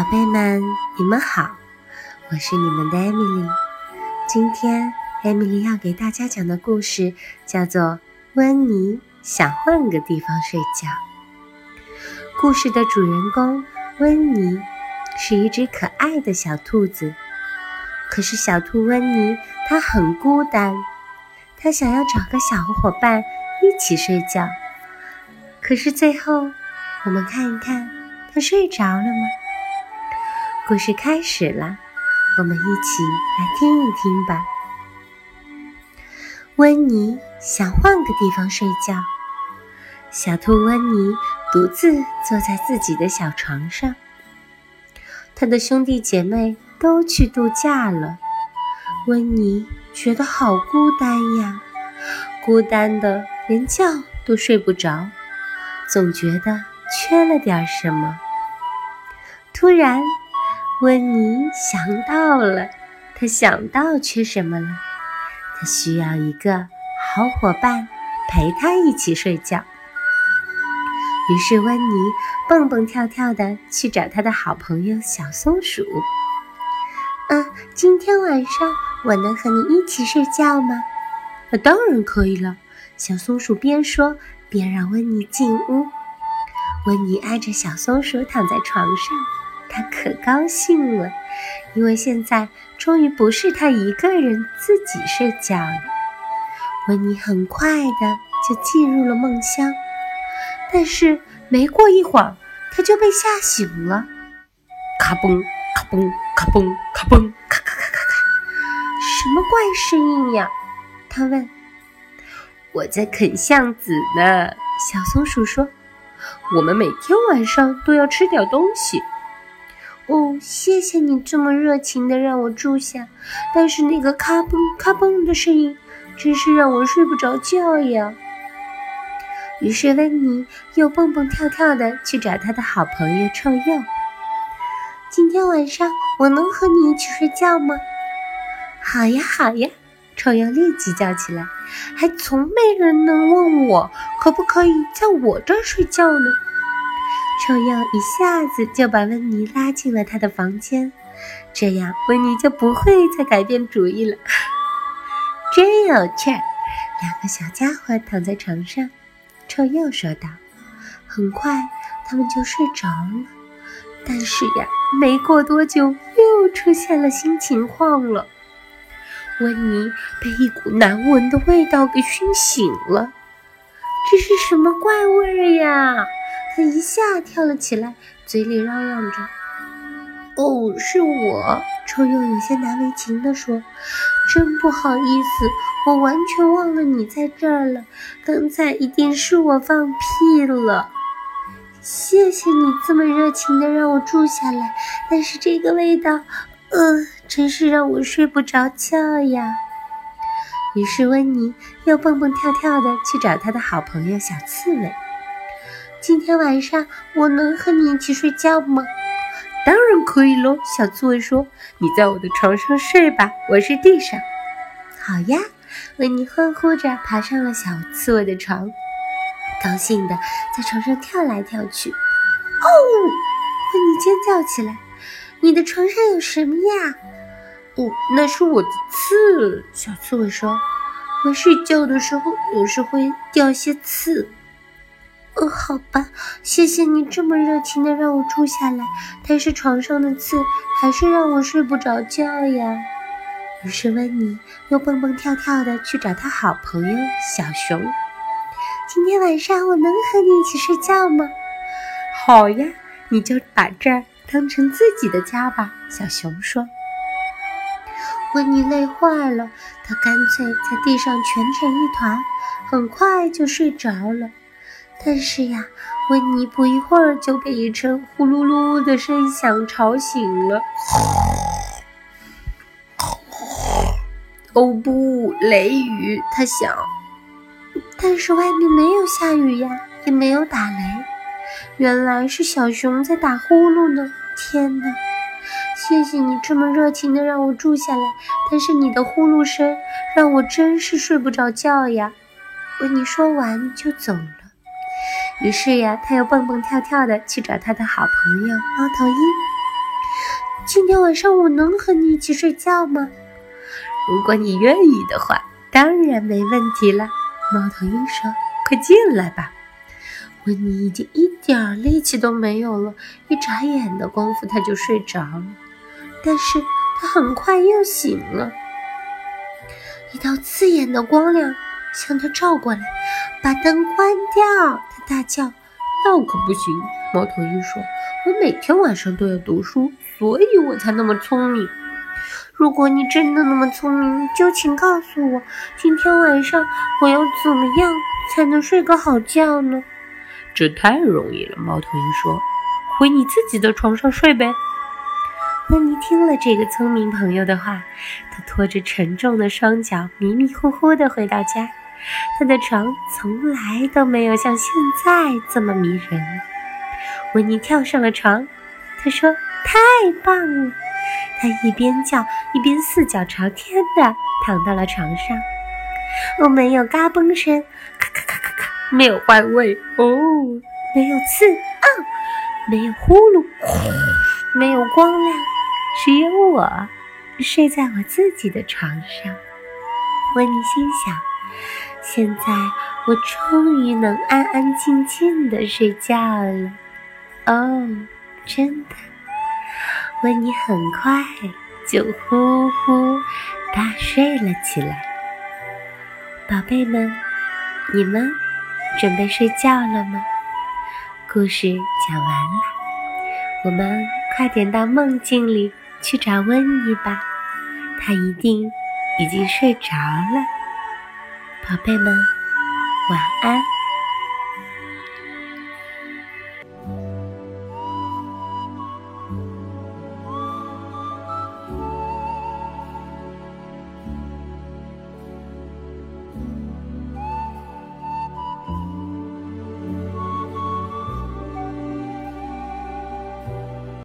宝贝们，你们好，我是你们的艾米丽。今天艾米丽要给大家讲的故事叫做《温妮想换个地方睡觉》。故事的主人公温妮是一只可爱的小兔子，可是小兔温妮它很孤单，它想要找个小伙伴一起睡觉。可是最后，我们看一看，它睡着了吗？故事开始了，我们一起来听一听吧。温妮想换个地方睡觉。小兔温妮独自坐在自己的小床上，她的兄弟姐妹都去度假了，温妮觉得好孤单呀，孤单的连觉都睡不着，总觉得缺了点什么。突然。温妮想到了，他想到缺什么了？他需要一个好伙伴陪他一起睡觉。于是温妮蹦蹦跳跳的去找他的好朋友小松鼠。啊，今天晚上我能和你一起睡觉吗？那当然可以了。小松鼠边说边让温妮进屋。温妮挨着小松鼠躺在床上。他可高兴了，因为现在终于不是他一个人自己睡觉了。温妮很快的就进入了梦乡，但是没过一会儿，他就被吓醒了。咔嘣，咔嘣，咔嘣，咔嘣，咔咔咔咔咔，什么怪声音呀？他问。我在啃橡子呢，小松鼠说。我们每天晚上都要吃点东西。哦，谢谢你这么热情的让我住下，但是那个咔嘣咔嘣的声音真是让我睡不着觉呀。于是温妮又蹦蹦跳跳的去找他的好朋友臭鼬。今天晚上我能和你一起睡觉吗？好呀，好呀！臭鼬立即叫起来，还从没人能问我可不可以在我这儿睡觉呢。臭鼬一下子就把温妮拉进了他的房间，这样温妮就不会再改变主意了。真有趣儿！两个小家伙躺在床上，臭鼬说道。很快，他们就睡着了。但是呀，没过多久，又出现了新情况了。温妮被一股难闻的味道给熏醒了。这是什么怪味呀？他一下跳了起来，嘴里嚷嚷着：“哦，是我！”臭鼬有些难为情地说：“真不好意思，我完全忘了你在这儿了。刚才一定是我放屁了。谢谢你这么热情的让我住下来，但是这个味道，呃，真是让我睡不着觉呀。”于是温妮又蹦蹦跳跳地去找他的好朋友小刺猬。今天晚上我能和你一起睡觉吗？当然可以喽，小刺猬说：“你在我的床上睡吧，我是地上。”好呀，维尼欢呼着爬上了小刺猬的床，高兴地在床上跳来跳去。哦，维尼尖叫起来：“你的床上有什么呀？”“哦，那是我的刺。”小刺猬说：“我睡觉的时候有时会掉些刺。”哦，好吧，谢谢你这么热情的让我住下来，但是床上的刺还是让我睡不着觉呀。于是温妮又蹦蹦跳跳的去找他好朋友小熊。今天晚上我能和你一起睡觉吗？好呀，你就把这儿当成自己的家吧。小熊说。温妮累坏了，她干脆在地上蜷成一团，很快就睡着了。但是呀，温妮不一会儿就被一阵呼噜噜的声响吵醒了。哦不，雷雨！他想。但是外面没有下雨呀，也没有打雷。原来是小熊在打呼噜呢！天哪！谢谢你这么热情的让我住下来，但是你的呼噜声让我真是睡不着觉呀。温妮说完就走了。于是呀，他又蹦蹦跳跳的去找他的好朋友猫头鹰。今天晚上我能和你一起睡觉吗？如果你愿意的话，当然没问题了。猫头鹰说：“快进来吧。”温妮已经一点力气都没有了，一眨眼的功夫他就睡着了。但是他很快又醒了，一道刺眼的光亮向他照过来，把灯关掉。大叫：“那可不行！”猫头鹰说：“我每天晚上都要读书，所以我才那么聪明。如果你真的那么聪明，就请告诉我，今天晚上我要怎么样才能睡个好觉呢？”这太容易了，猫头鹰说：“回你自己的床上睡呗。”温妮听了这个聪明朋友的话，他拖着沉重的双脚，迷迷糊糊地回到家。他的床从来都没有像现在这么迷人。温妮跳上了床，他说：“太棒了！”他一边叫一边四脚朝天的躺到了床上。哦，没有嘎嘣声，咔咔咔咔咔，没有怪味哦，没有刺啊，没有呼噜，没有光亮，只有我睡在我自己的床上。温妮心想：现在我终于能安安静静的睡觉了。哦，真的。温妮很快就呼呼大睡了起来。宝贝们，你们准备睡觉了吗？故事讲完了，我们快点到梦境里去找温妮吧，她一定已经睡着了。宝贝们，晚安。